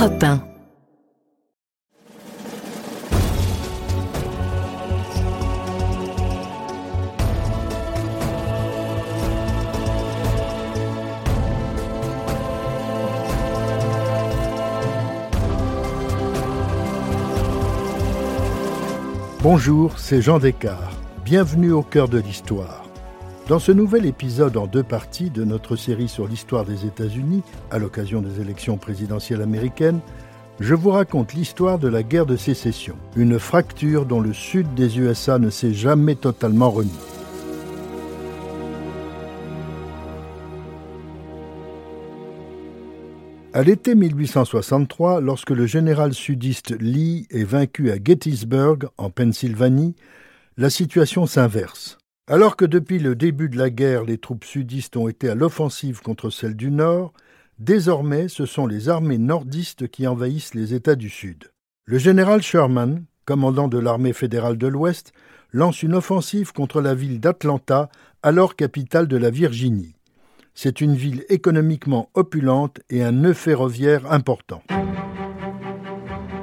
Europe 1. Bonjour, c'est Jean Descartes. Bienvenue au cœur de l'histoire. Dans ce nouvel épisode en deux parties de notre série sur l'histoire des États-Unis, à l'occasion des élections présidentielles américaines, je vous raconte l'histoire de la guerre de sécession, une fracture dont le sud des USA ne s'est jamais totalement remis. À l'été 1863, lorsque le général sudiste Lee est vaincu à Gettysburg, en Pennsylvanie, la situation s'inverse. Alors que depuis le début de la guerre, les troupes sudistes ont été à l'offensive contre celles du Nord, désormais ce sont les armées nordistes qui envahissent les États du Sud. Le général Sherman, commandant de l'armée fédérale de l'Ouest, lance une offensive contre la ville d'Atlanta, alors capitale de la Virginie. C'est une ville économiquement opulente et un nœud ferroviaire important.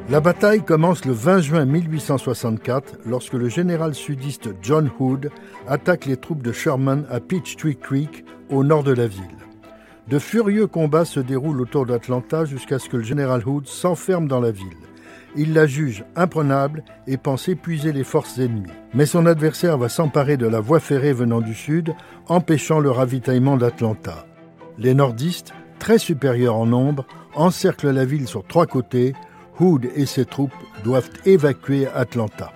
La bataille commence le 20 juin 1864 lorsque le général sudiste John Hood attaque les troupes de Sherman à Peachtree Creek au nord de la ville. De furieux combats se déroulent autour d'Atlanta jusqu'à ce que le général Hood s'enferme dans la ville. Il la juge imprenable et pense épuiser les forces ennemies. Mais son adversaire va s'emparer de la voie ferrée venant du sud, empêchant le ravitaillement d'Atlanta. Les nordistes, très supérieurs en nombre, encerclent la ville sur trois côtés. Hood et ses troupes doivent évacuer Atlanta.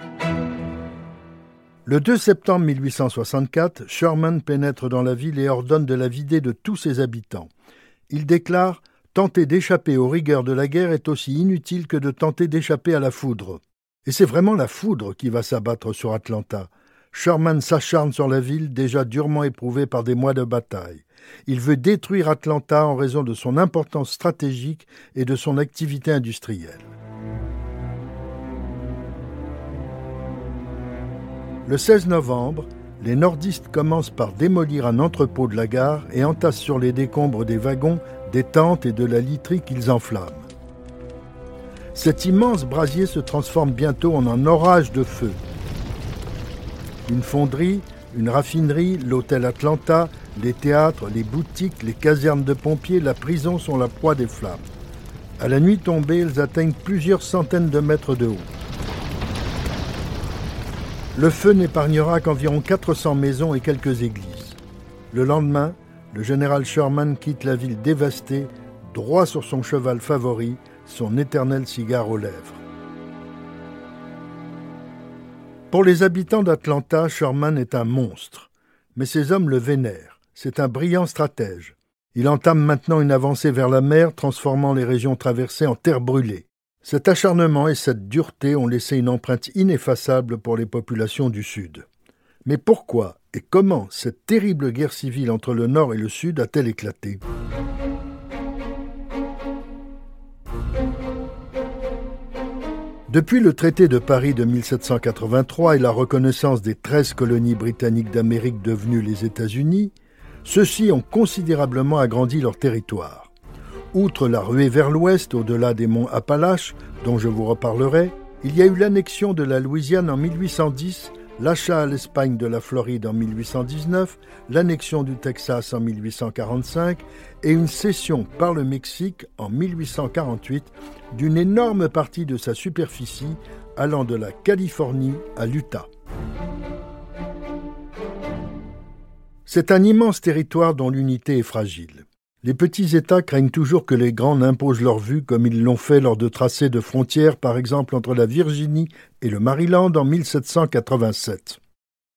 Le 2 septembre 1864, Sherman pénètre dans la ville et ordonne de la vider de tous ses habitants. Il déclare Tenter d'échapper aux rigueurs de la guerre est aussi inutile que de tenter d'échapper à la foudre. Et c'est vraiment la foudre qui va s'abattre sur Atlanta. Sherman s'acharne sur la ville déjà durement éprouvée par des mois de bataille. Il veut détruire Atlanta en raison de son importance stratégique et de son activité industrielle. Le 16 novembre, les nordistes commencent par démolir un entrepôt de la gare et entassent sur les décombres des wagons des tentes et de la literie qu'ils enflamment. Cet immense brasier se transforme bientôt en un orage de feu. Une fonderie, une raffinerie, l'hôtel Atlanta, les théâtres, les boutiques, les casernes de pompiers, la prison sont la proie des flammes. À la nuit tombée, elles atteignent plusieurs centaines de mètres de haut. Le feu n'épargnera qu'environ 400 maisons et quelques églises. Le lendemain, le général Sherman quitte la ville dévastée, droit sur son cheval favori, son éternel cigare aux lèvres. Pour les habitants d'Atlanta, Sherman est un monstre, mais ses hommes le vénèrent. C'est un brillant stratège. Il entame maintenant une avancée vers la mer, transformant les régions traversées en terre brûlée. Cet acharnement et cette dureté ont laissé une empreinte ineffaçable pour les populations du Sud. Mais pourquoi et comment cette terrible guerre civile entre le Nord et le Sud a-t-elle éclaté? Depuis le traité de Paris de 1783 et la reconnaissance des 13 colonies britanniques d'Amérique devenues les États-Unis, ceux-ci ont considérablement agrandi leur territoire. Outre la ruée vers l'ouest, au-delà des monts Appalaches, dont je vous reparlerai, il y a eu l'annexion de la Louisiane en 1810 l'achat à l'Espagne de la Floride en 1819, l'annexion du Texas en 1845 et une cession par le Mexique en 1848 d'une énorme partie de sa superficie allant de la Californie à l'Utah. C'est un immense territoire dont l'unité est fragile. Les petits États craignent toujours que les grands n'imposent leur vue comme ils l'ont fait lors de tracés de frontières, par exemple entre la Virginie et le Maryland en 1787.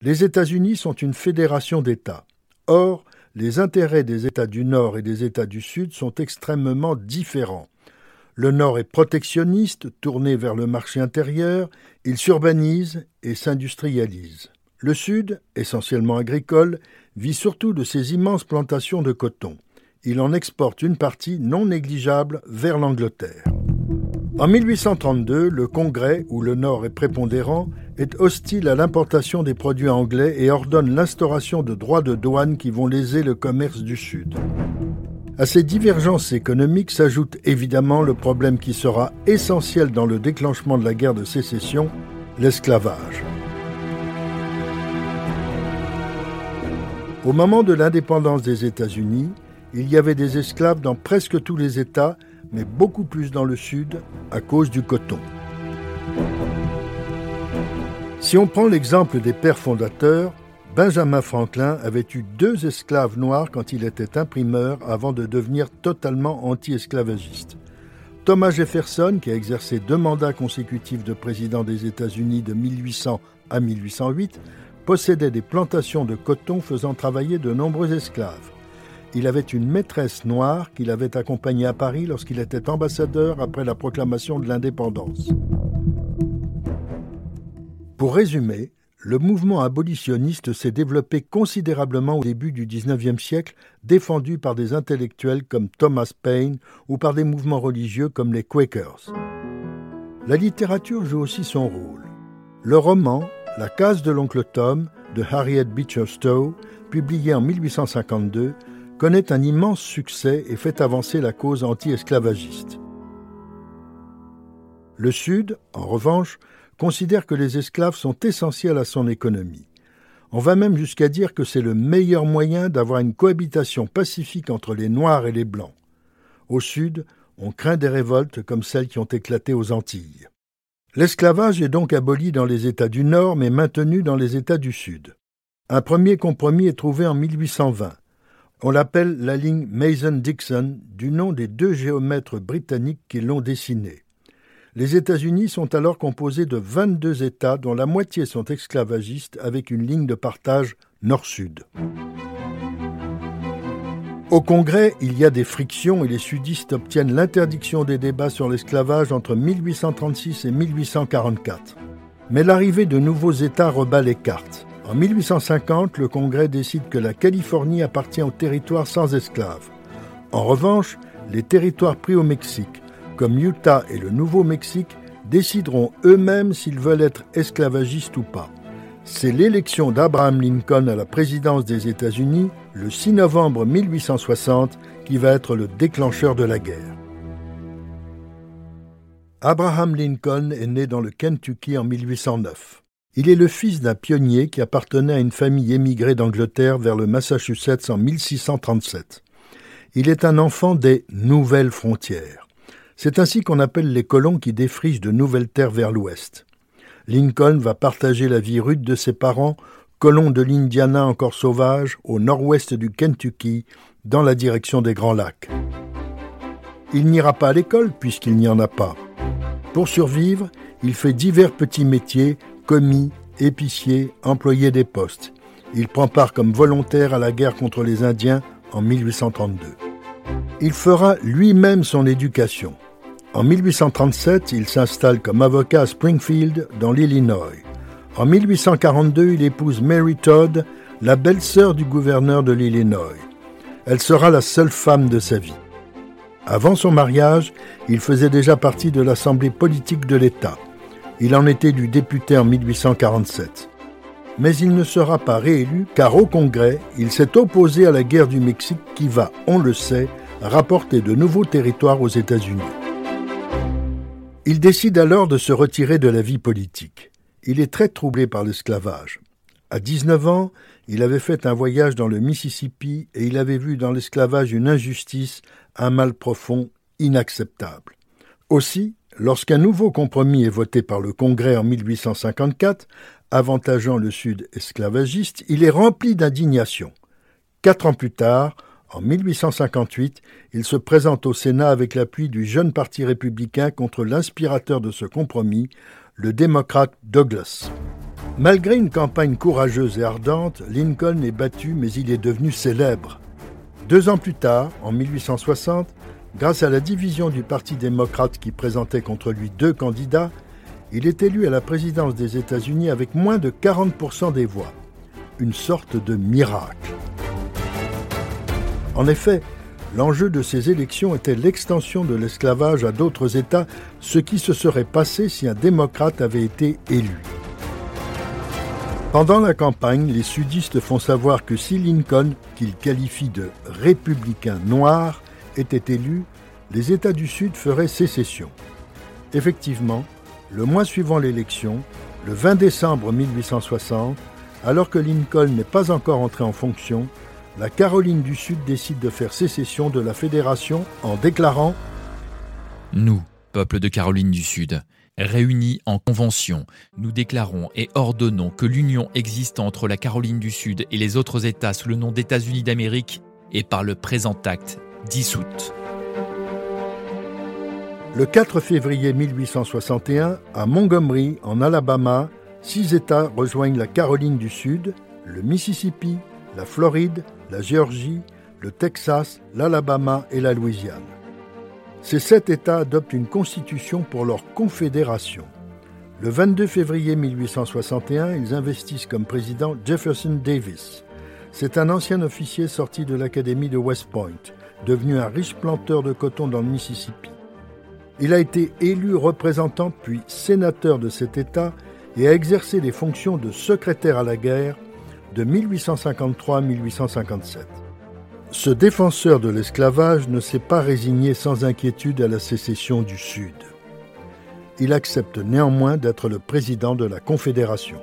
Les États-Unis sont une fédération d'États. Or, les intérêts des États du Nord et des États du Sud sont extrêmement différents. Le Nord est protectionniste, tourné vers le marché intérieur, il s'urbanise et s'industrialise. Le Sud, essentiellement agricole, vit surtout de ses immenses plantations de coton il en exporte une partie non négligeable vers l'Angleterre. En 1832, le Congrès, où le Nord est prépondérant, est hostile à l'importation des produits anglais et ordonne l'instauration de droits de douane qui vont léser le commerce du Sud. À ces divergences économiques s'ajoute évidemment le problème qui sera essentiel dans le déclenchement de la guerre de sécession, l'esclavage. Au moment de l'indépendance des États-Unis, il y avait des esclaves dans presque tous les États, mais beaucoup plus dans le Sud à cause du coton. Si on prend l'exemple des pères fondateurs, Benjamin Franklin avait eu deux esclaves noirs quand il était imprimeur avant de devenir totalement anti-esclavagiste. Thomas Jefferson, qui a exercé deux mandats consécutifs de président des États-Unis de 1800 à 1808, possédait des plantations de coton faisant travailler de nombreux esclaves. Il avait une maîtresse noire qu'il avait accompagnée à Paris lorsqu'il était ambassadeur après la proclamation de l'indépendance. Pour résumer, le mouvement abolitionniste s'est développé considérablement au début du XIXe siècle, défendu par des intellectuels comme Thomas Paine ou par des mouvements religieux comme les Quakers. La littérature joue aussi son rôle. Le roman La case de l'oncle Tom de Harriet Beecher Stowe, publié en 1852, connaît un immense succès et fait avancer la cause anti-esclavagiste. Le Sud, en revanche, considère que les esclaves sont essentiels à son économie. On va même jusqu'à dire que c'est le meilleur moyen d'avoir une cohabitation pacifique entre les Noirs et les Blancs. Au Sud, on craint des révoltes comme celles qui ont éclaté aux Antilles. L'esclavage est donc aboli dans les États du Nord mais maintenu dans les États du Sud. Un premier compromis est trouvé en 1820. On l'appelle la ligne Mason-Dixon du nom des deux géomètres britanniques qui l'ont dessinée. Les États-Unis sont alors composés de 22 États dont la moitié sont esclavagistes avec une ligne de partage nord-sud. Au Congrès, il y a des frictions et les sudistes obtiennent l'interdiction des débats sur l'esclavage entre 1836 et 1844. Mais l'arrivée de nouveaux États rebat les cartes. En 1850, le Congrès décide que la Californie appartient au territoire sans esclaves. En revanche, les territoires pris au Mexique, comme Utah et le Nouveau-Mexique, décideront eux-mêmes s'ils veulent être esclavagistes ou pas. C'est l'élection d'Abraham Lincoln à la présidence des États-Unis le 6 novembre 1860 qui va être le déclencheur de la guerre. Abraham Lincoln est né dans le Kentucky en 1809. Il est le fils d'un pionnier qui appartenait à une famille émigrée d'Angleterre vers le Massachusetts en 1637. Il est un enfant des nouvelles frontières. C'est ainsi qu'on appelle les colons qui défrichent de nouvelles terres vers l'ouest. Lincoln va partager la vie rude de ses parents, colons de l'Indiana encore sauvage, au nord-ouest du Kentucky, dans la direction des Grands Lacs. Il n'ira pas à l'école puisqu'il n'y en a pas. Pour survivre, il fait divers petits métiers, commis, épicier, employé des postes. Il prend part comme volontaire à la guerre contre les Indiens en 1832. Il fera lui-même son éducation. En 1837, il s'installe comme avocat à Springfield, dans l'Illinois. En 1842, il épouse Mary Todd, la belle-sœur du gouverneur de l'Illinois. Elle sera la seule femme de sa vie. Avant son mariage, il faisait déjà partie de l'Assemblée politique de l'État. Il en était du député en 1847. Mais il ne sera pas réélu car au Congrès, il s'est opposé à la guerre du Mexique qui va, on le sait, rapporter de nouveaux territoires aux États-Unis. Il décide alors de se retirer de la vie politique. Il est très troublé par l'esclavage. À 19 ans, il avait fait un voyage dans le Mississippi et il avait vu dans l'esclavage une injustice, un mal profond, inacceptable. Aussi, lorsqu'un nouveau compromis est voté par le Congrès en 1854, avantageant le Sud esclavagiste, il est rempli d'indignation. Quatre ans plus tard, en 1858, il se présente au Sénat avec l'appui du jeune parti républicain contre l'inspirateur de ce compromis, le démocrate Douglas. Malgré une campagne courageuse et ardente, Lincoln est battu mais il est devenu célèbre. Deux ans plus tard, en 1860, grâce à la division du Parti démocrate qui présentait contre lui deux candidats, il est élu à la présidence des États-Unis avec moins de 40% des voix. Une sorte de miracle. En effet, l'enjeu de ces élections était l'extension de l'esclavage à d'autres États, ce qui se serait passé si un démocrate avait été élu. Pendant la campagne, les sudistes font savoir que si Lincoln, qu'ils qualifient de républicain noir, était élu, les États du Sud feraient sécession. Effectivement, le mois suivant l'élection, le 20 décembre 1860, alors que Lincoln n'est pas encore entré en fonction, la Caroline du Sud décide de faire sécession de la Fédération en déclarant Nous, peuple de Caroline du Sud, réunis en convention, nous déclarons et ordonnons que l'union existe entre la Caroline du Sud et les autres États sous le nom d'États-Unis d'Amérique est par le présent acte Le 4 février 1861, à Montgomery, en Alabama, six États rejoignent la Caroline du Sud, le Mississippi, la Floride, la Géorgie, le Texas, l'Alabama et la Louisiane. Ces sept États adoptent une constitution pour leur confédération. Le 22 février 1861, ils investissent comme président Jefferson Davis. C'est un ancien officier sorti de l'Académie de West Point, devenu un riche planteur de coton dans le Mississippi. Il a été élu représentant puis sénateur de cet État et a exercé les fonctions de secrétaire à la guerre de 1853 à 1857. Ce défenseur de l'esclavage ne s'est pas résigné sans inquiétude à la sécession du Sud. Il accepte néanmoins d'être le président de la Confédération.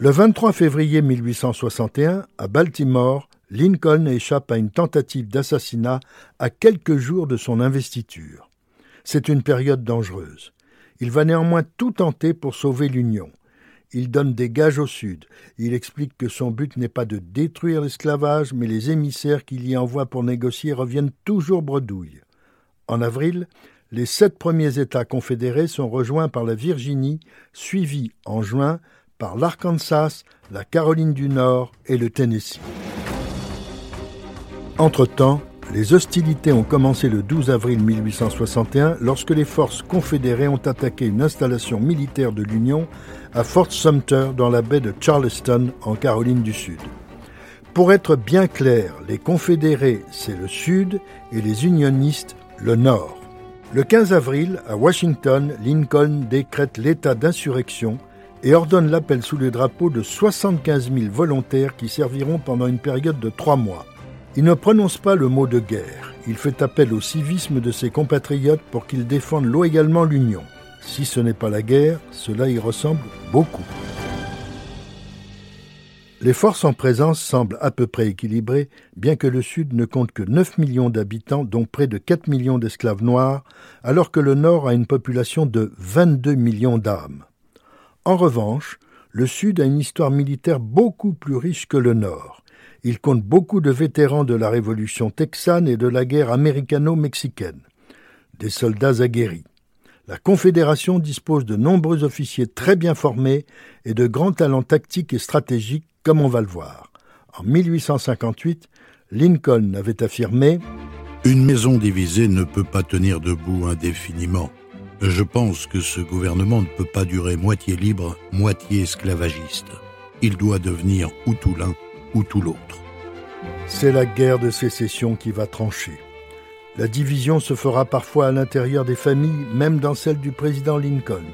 Le 23 février 1861, à Baltimore, Lincoln échappe à une tentative d'assassinat à quelques jours de son investiture. C'est une période dangereuse. Il va néanmoins tout tenter pour sauver l'Union. Il donne des gages au Sud. Il explique que son but n'est pas de détruire l'esclavage, mais les émissaires qu'il y envoie pour négocier reviennent toujours bredouilles. En avril, les sept premiers États confédérés sont rejoints par la Virginie, suivis en juin par l'Arkansas, la Caroline du Nord et le Tennessee. Entre-temps, les hostilités ont commencé le 12 avril 1861 lorsque les forces confédérées ont attaqué une installation militaire de l'Union à Fort Sumter dans la baie de Charleston en Caroline du Sud. Pour être bien clair, les confédérés c'est le Sud et les unionistes le Nord. Le 15 avril, à Washington, Lincoln décrète l'état d'insurrection et ordonne l'appel sous le drapeau de 75 000 volontaires qui serviront pendant une période de trois mois. Il ne prononce pas le mot de guerre. Il fait appel au civisme de ses compatriotes pour qu'ils défendent loyalement l'Union. Si ce n'est pas la guerre, cela y ressemble beaucoup. Les forces en présence semblent à peu près équilibrées, bien que le Sud ne compte que 9 millions d'habitants, dont près de 4 millions d'esclaves noirs, alors que le Nord a une population de 22 millions d'âmes. En revanche, le Sud a une histoire militaire beaucoup plus riche que le Nord. Il compte beaucoup de vétérans de la Révolution texane et de la guerre américano-mexicaine, des soldats aguerris. La Confédération dispose de nombreux officiers très bien formés et de grands talents tactiques et stratégiques, comme on va le voir. En 1858, Lincoln avait affirmé Une maison divisée ne peut pas tenir debout indéfiniment. Je pense que ce gouvernement ne peut pas durer moitié libre, moitié esclavagiste. Il doit devenir ou tout l'un ou tout l'autre. C'est la guerre de sécession qui va trancher. La division se fera parfois à l'intérieur des familles, même dans celle du président Lincoln.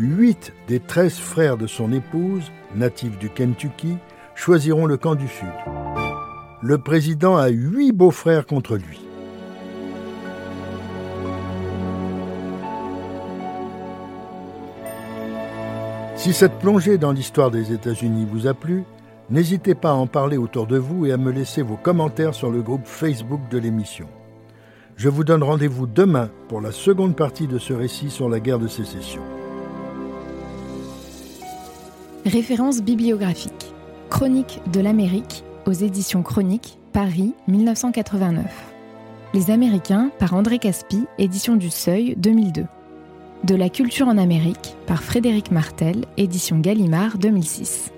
Huit des treize frères de son épouse, natifs du Kentucky, choisiront le camp du Sud. Le président a huit beaux-frères contre lui. Si cette plongée dans l'histoire des États-Unis vous a plu, N'hésitez pas à en parler autour de vous et à me laisser vos commentaires sur le groupe Facebook de l'émission. Je vous donne rendez-vous demain pour la seconde partie de ce récit sur la guerre de sécession. Référence bibliographique. Chronique de l'Amérique aux éditions Chroniques, Paris 1989. Les Américains par André Caspi, édition du Seuil 2002. De la culture en Amérique par Frédéric Martel, édition Gallimard 2006.